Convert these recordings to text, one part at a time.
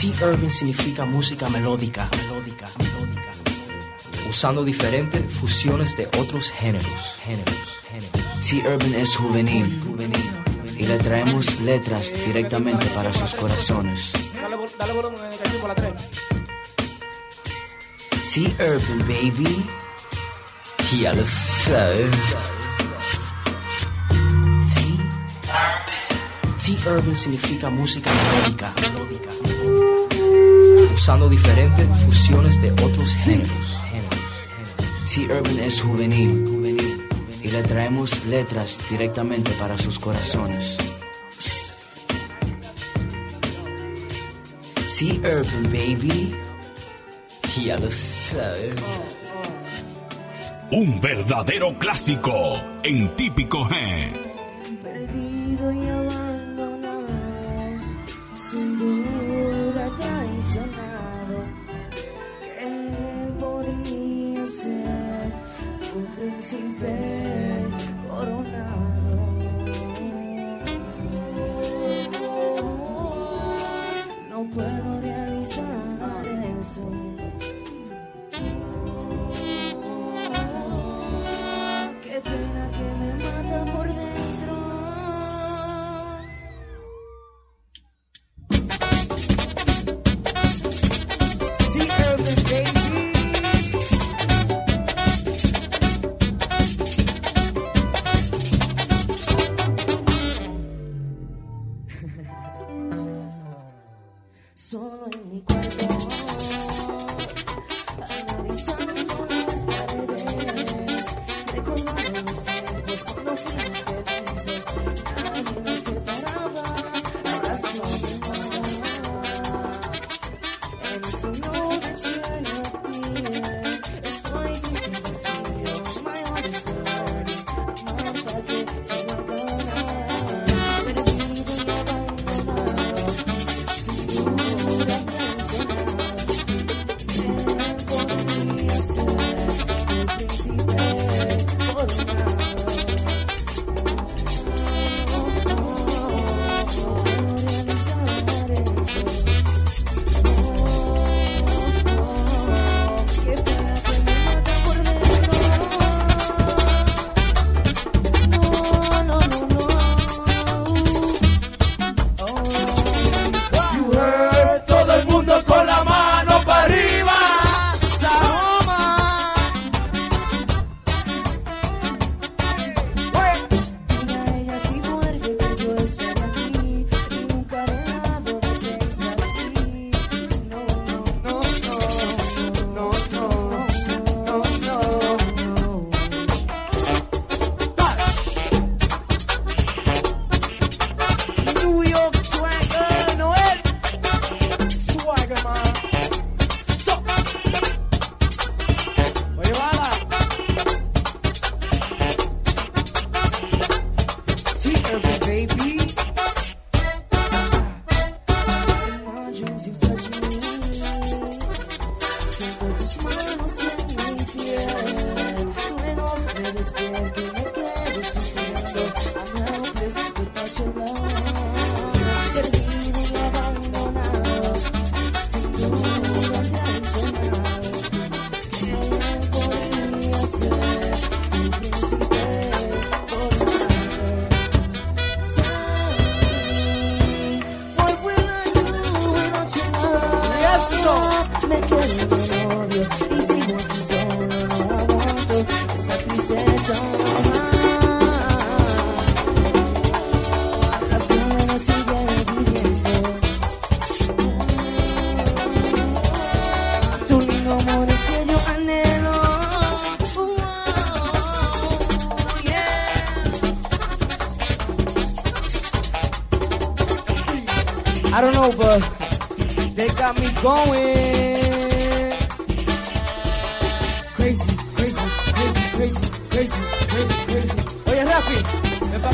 T-Urban. Significa música melódica, melódica, melódica. Usando diferentes fusiones de otros géneros, géneros, géneros. T-Urban es juvenil. Y le traemos letras directamente para sus corazones. T-Urban, baby. Ya lo sabes. Sea Urban significa música melódica, melódica, usando diferentes fusiones de otros géneros. Sea Urban es juvenil y le traemos letras directamente para sus corazones. Sea Urban, baby. Ya lo sabes. Un verdadero clásico en típico G.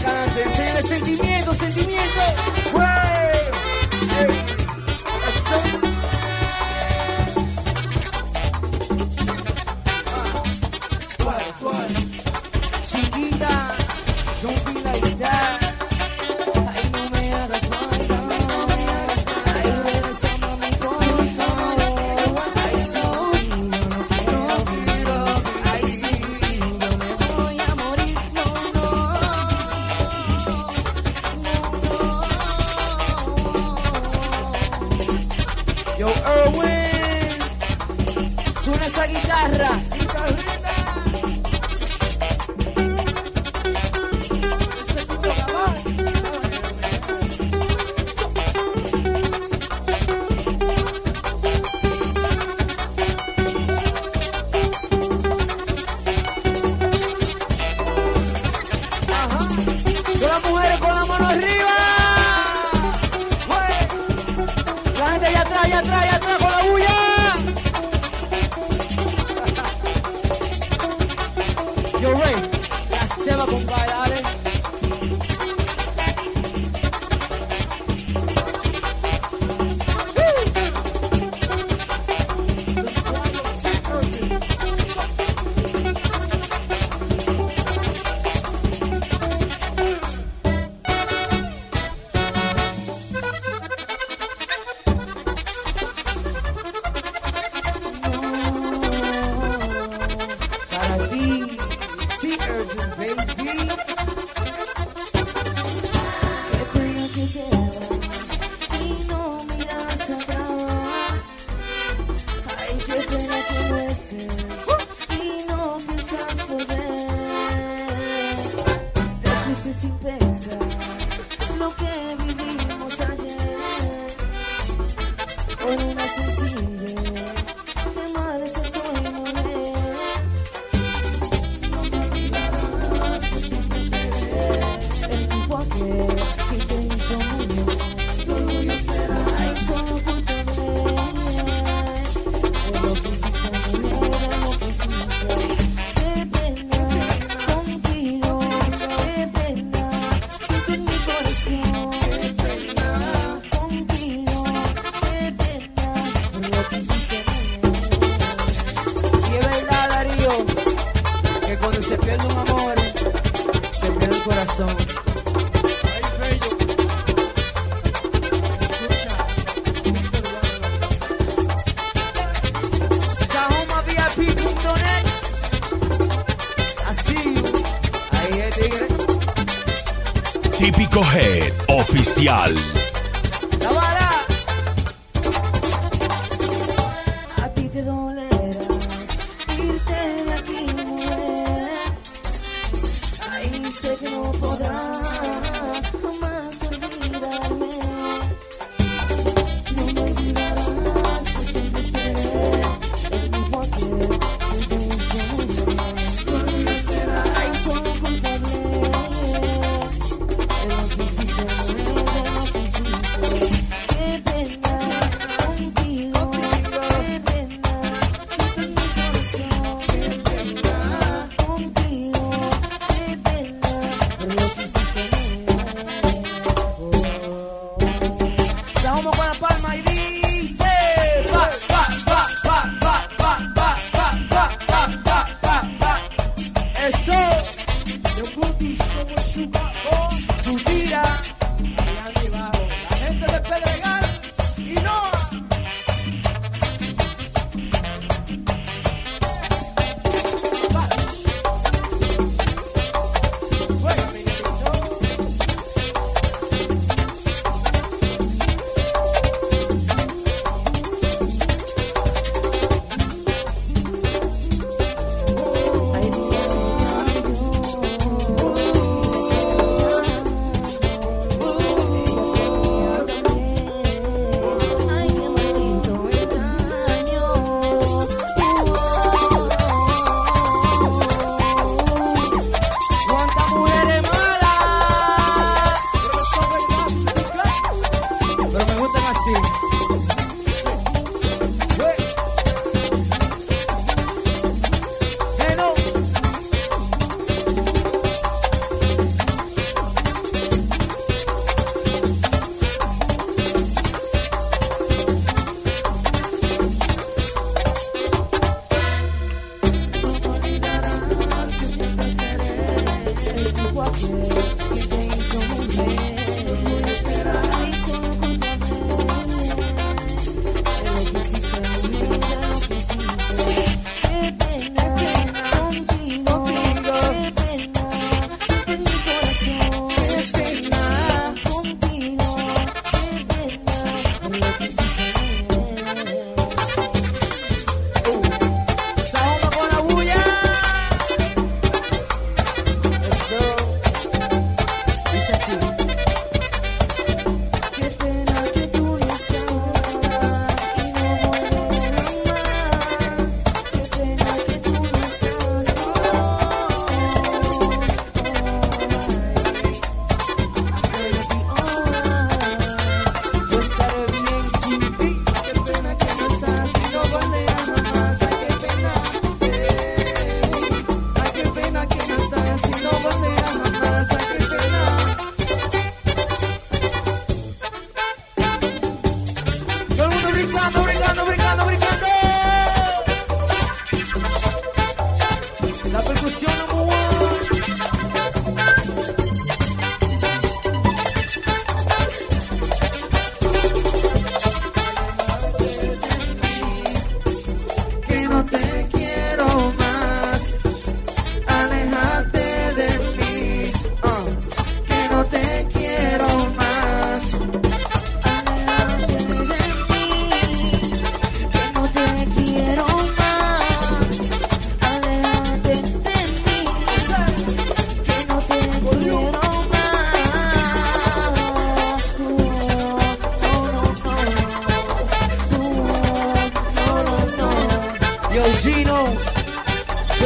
para adelante. Sentimiento, sentimiento.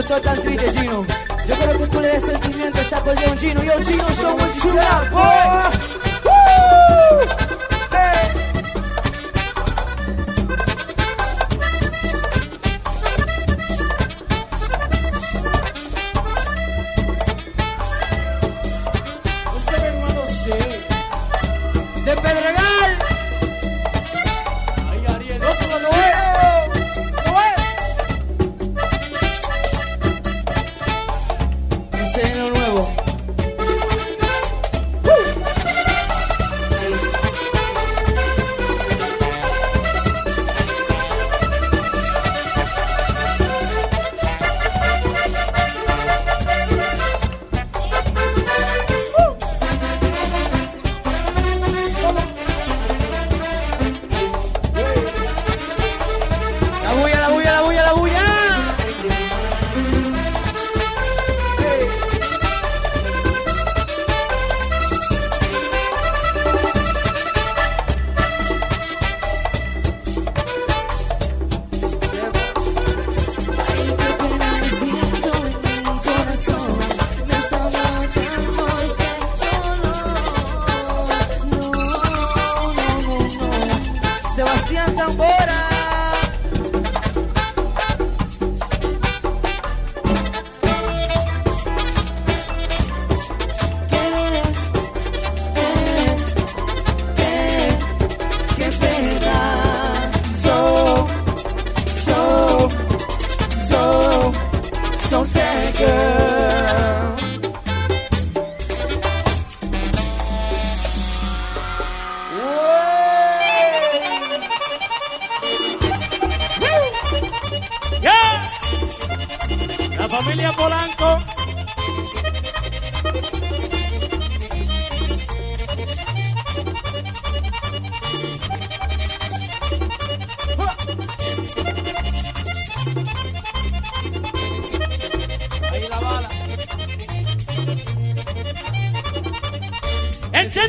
tô tão triste, Gino. Eu quero que tu leia sentimento, essa coisa é um Dino. E eu, sou muito chulapo. Uh!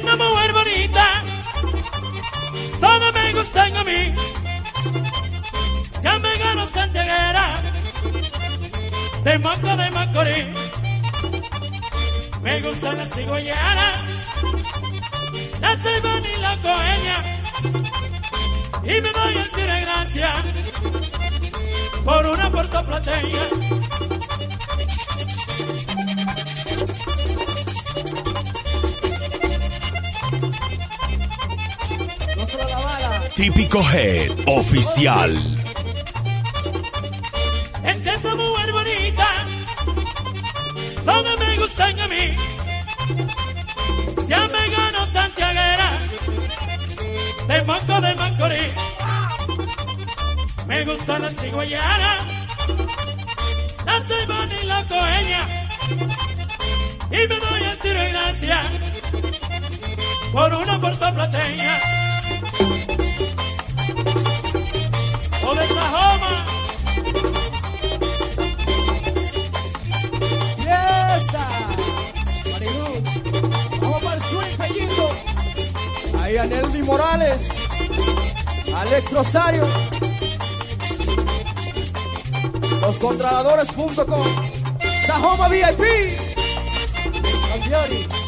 Enciendo mujer bonita. Todas me gustan a mí. Ya me gano santiaguera. De Maco de Macorís. Me gustan las cigüeñanas. La ceibana y la coeña. Y me doy el tiro gracia. Por una puertoplateña. No Típico Head Oficial. Enciendo mujer bonita, todas me gustan a mí. Ya me gano santiaguera, de Moco de Macorís. Me gustan las cigüeñanas, la ceibana y la coeña. Y me doy el tiro y gracia por una puertoplateña. O de. Fiesta. Marilu. Vamos para el sur Pellito. Ahí a Nelly Morales. Alex Rosario. Loscontroladores.com. Sajoma VIP. Campiori.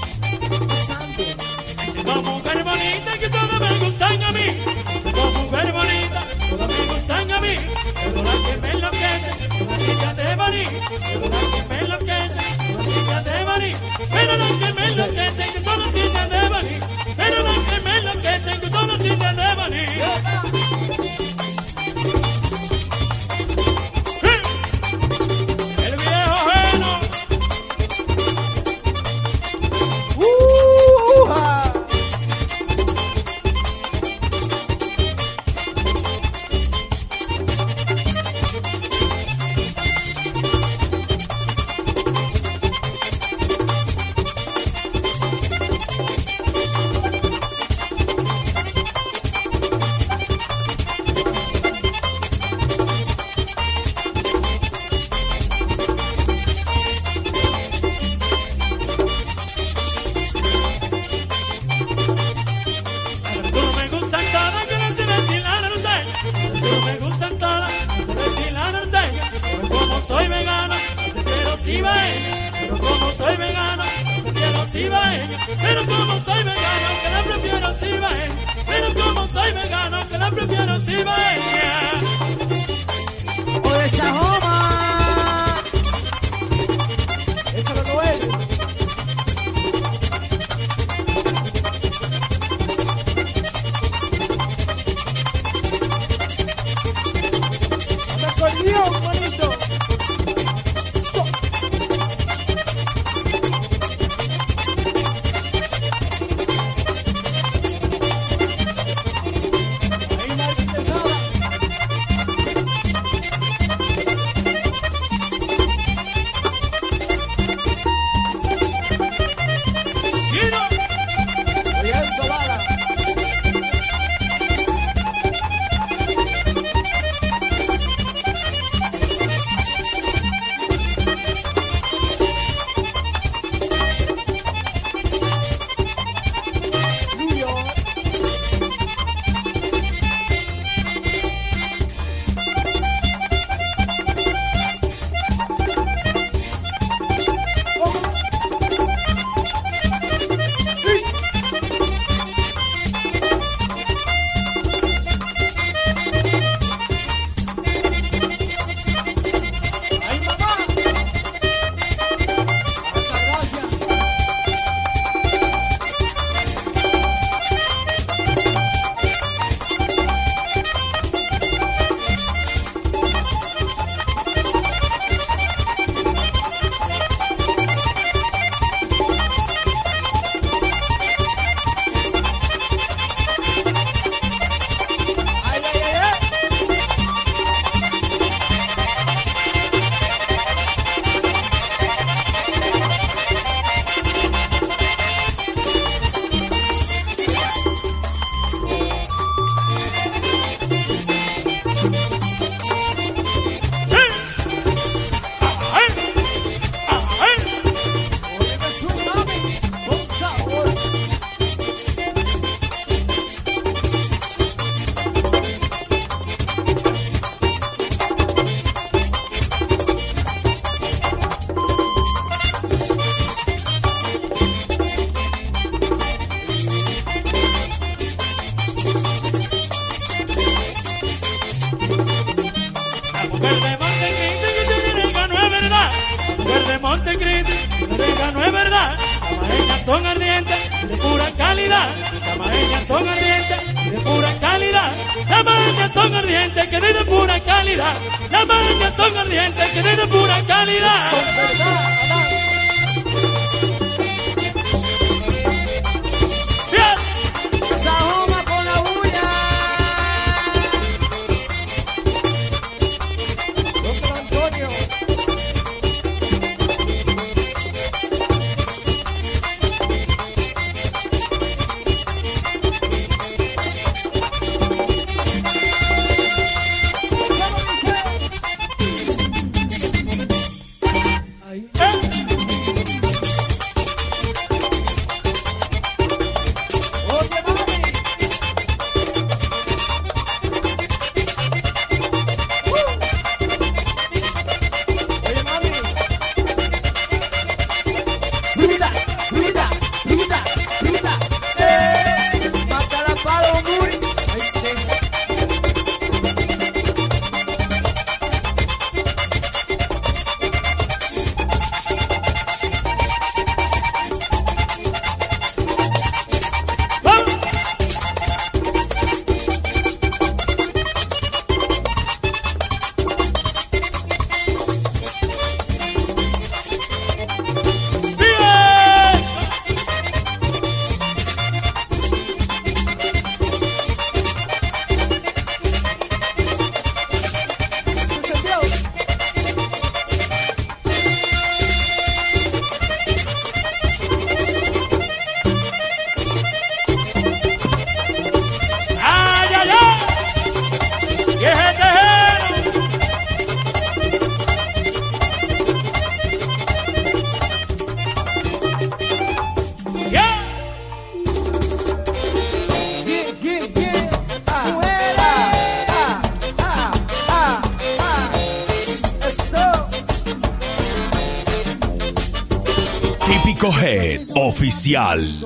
Oficial.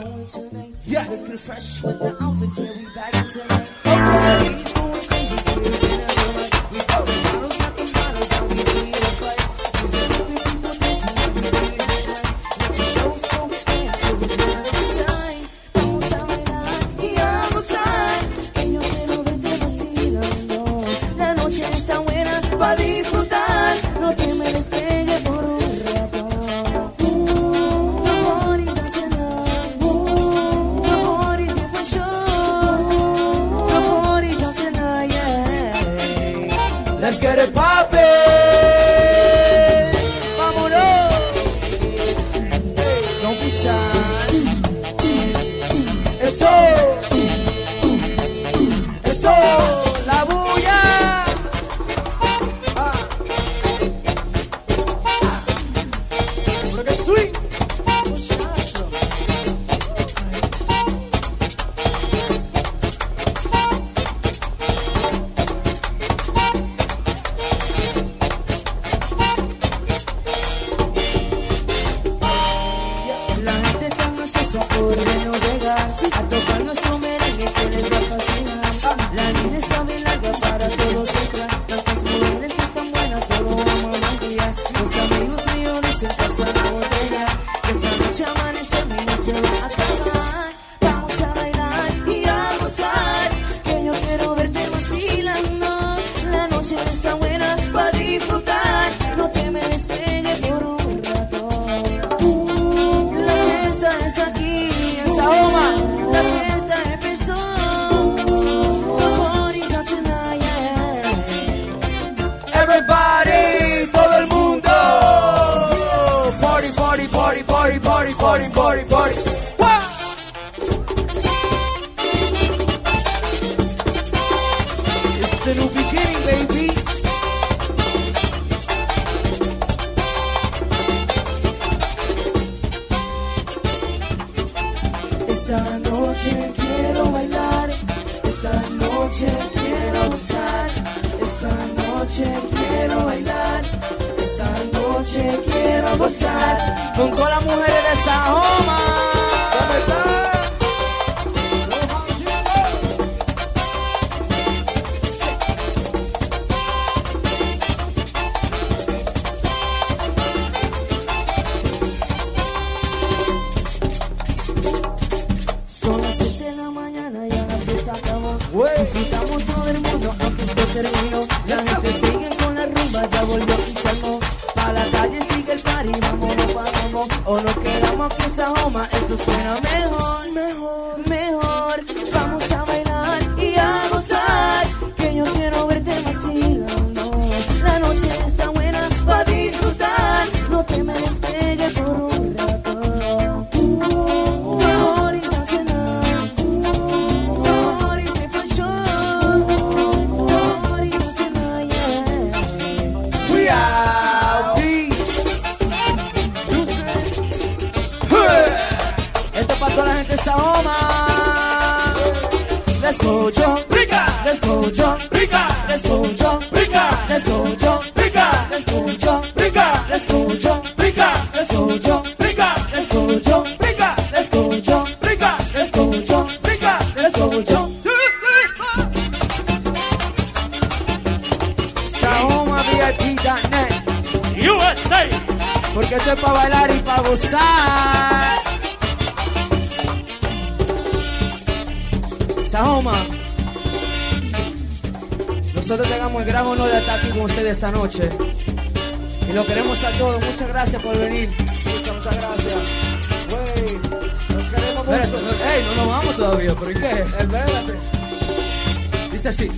the same. USA. Porque esto es para bailar y para gozar. Sahoma. Nosotros tengamos el gran honor de estar aquí con ustedes esta noche. Y lo queremos a todos. Muchas gracias por venir. Muchas, muchas gracias. Wey, nos queremos mucho. Ey, no nos vamos todavía, ¿pero y qué? Espérate. Dice así.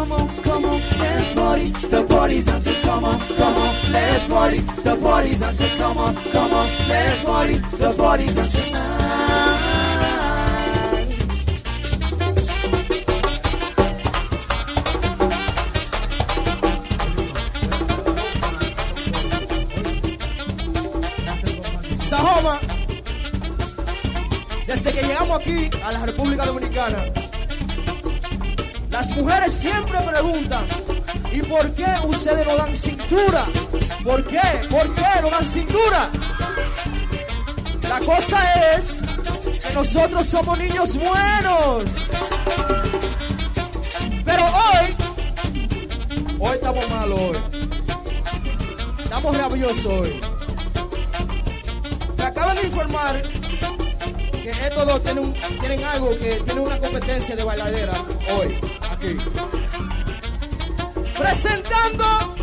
Come on, come on, let's party. The party's on, so come on, come on, let's party. The party's on, so come on, come on, let's party. The party's on tonight. Desde que llegamos aquí a la República Dominicana, las mujeres siempre preguntan, ¿y por qué ustedes no dan cintura? ¿Por qué? ¿Por qué no dan cintura? La cosa es que nosotros somos niños buenos. Pero hoy, hoy estamos malos hoy. Estamos rabiosos hoy. Me acaban de informar que estos dos tienen, tienen algo que tienen una competencia de bailadera hoy, aquí. Presentando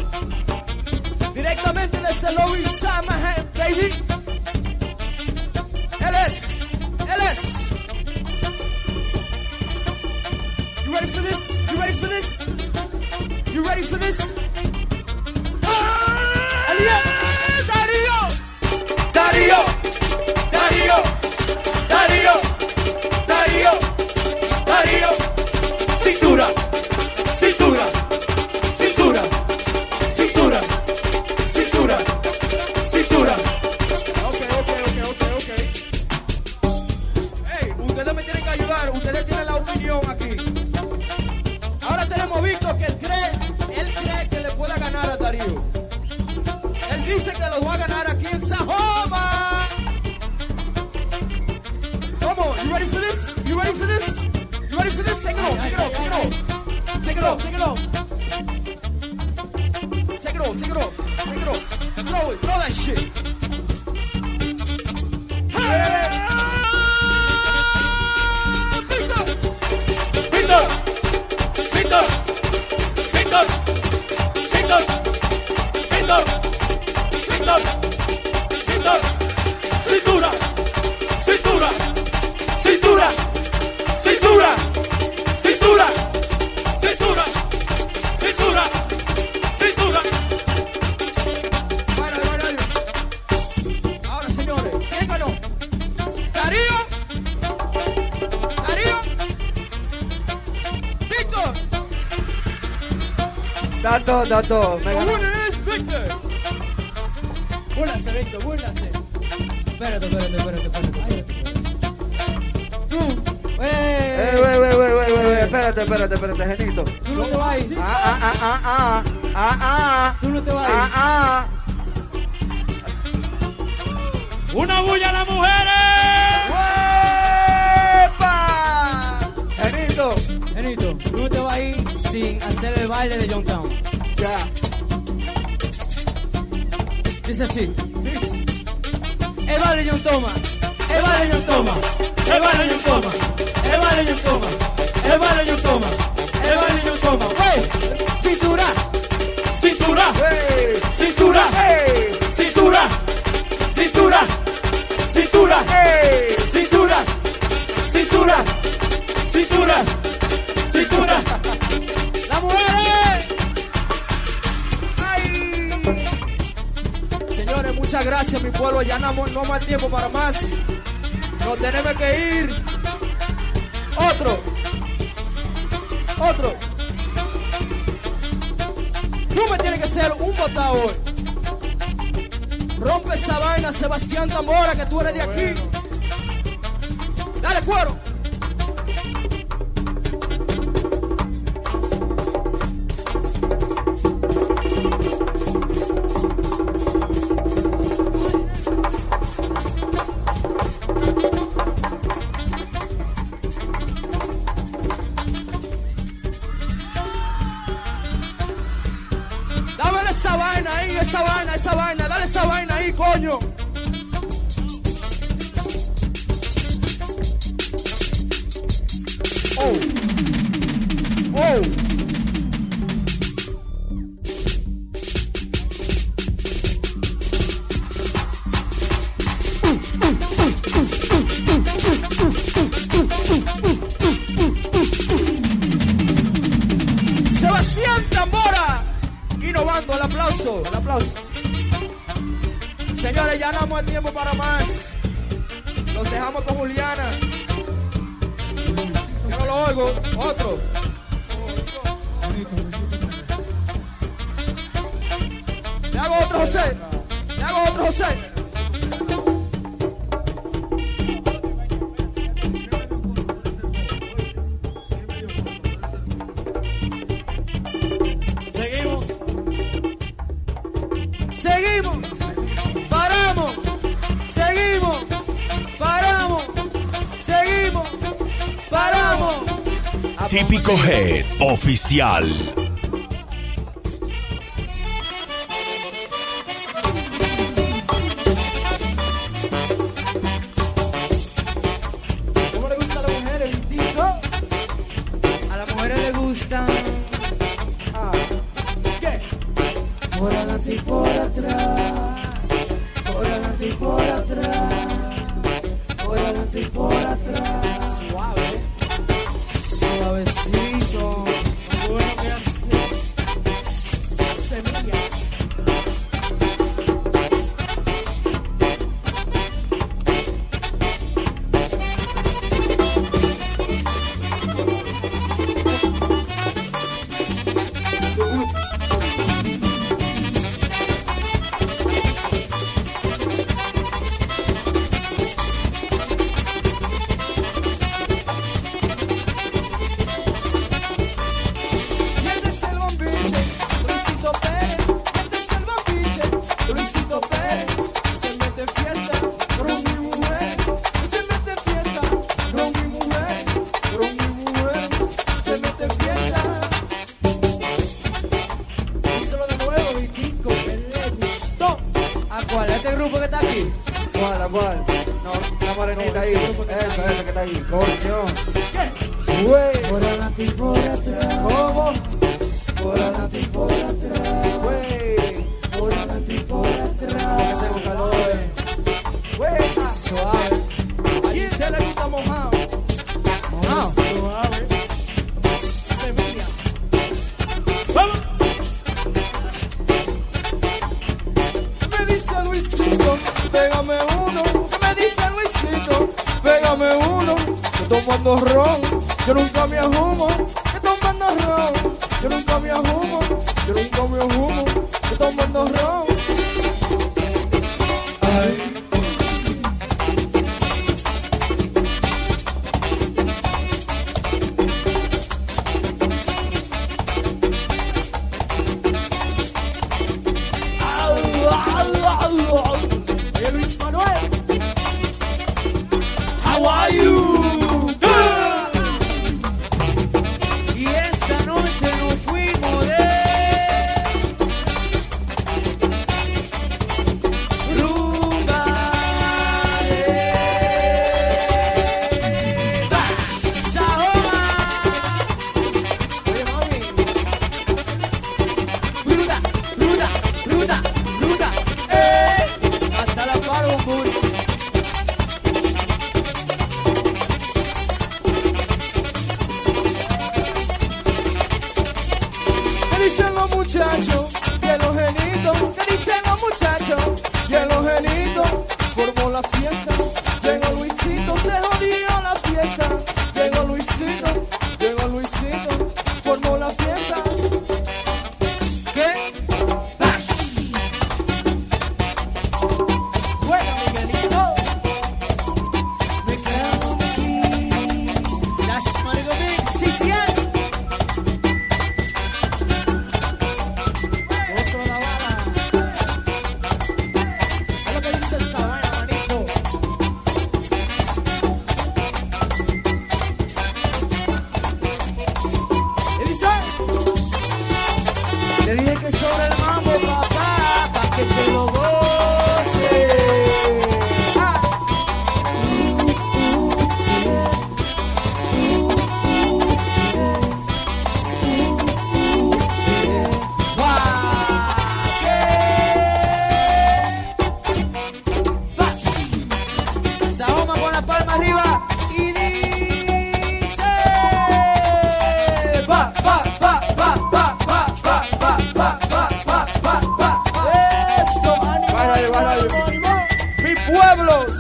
directamente desde Lower Samahan, baby. Él es, él es. You ready for this? You ready for this? You ready for this? Ready for this? You ready for this? Take it off, take it off, take it off. Take it off, take it off. Take it off, take it off, take it off. Throw it, throw that shit. Dato. Me ganó. Búrlase, Víctor, búrlase. Espérate, espérate, espérate, espérate. Ay, Tú, Eh, eh, wey, wey, wey, wey, wey, espérate, espérate, espérate, Genito. tú no te vas a ir. Ah, ah, ah, ah, ah, ah, ah, Tú no te vas a ah, ir. ah. Una bulla a las mujeres. ¡Uepa! Genito, Benito, tú no te vas a ir sin hacer el baile de John Town. Ya. Dice así. Dice. Eva Leñón toma. Eva Leñón toma. Eva Leñón toma. Eva Leñón toma. Eva Leñón toma. Eva Leñón toma. ¡Wey! Cintura. Cintura. Hey. Cintura. Hey. Cintura. Cintura. Cintura. Hey. Cintura. Cintura. Cintura. Cintura. Cintura. Gracias, mi pueblo. Ya no, no más tiempo para más. Nos tenemos que ir. Otro. Otro. tú me tiene que ser un botado. Rompe esa vaina, Sebastián Zamora, que tú eres de aquí. Dale cuero. Típico Head Oficial.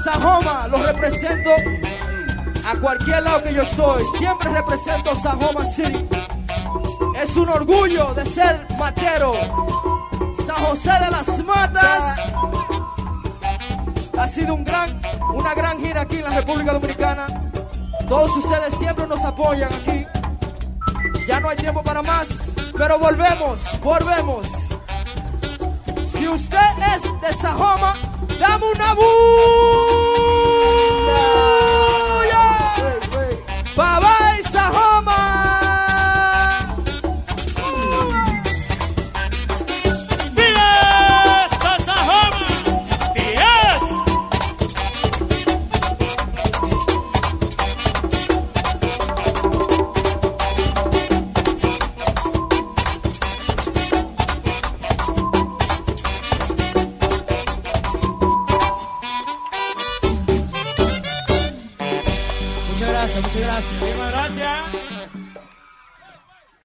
Sajoma lo represento a cualquier lado que yo estoy siempre represento Sajoma City es un orgullo de ser matero San José de las Matas ha sido un gran, una gran gira aquí en la República Dominicana. Todos ustedes siempre nos apoyan aquí. Ya no hay tiempo para más, pero volvemos, volvemos. Si usted es de Sajoma, dame una bulla. Bye bye,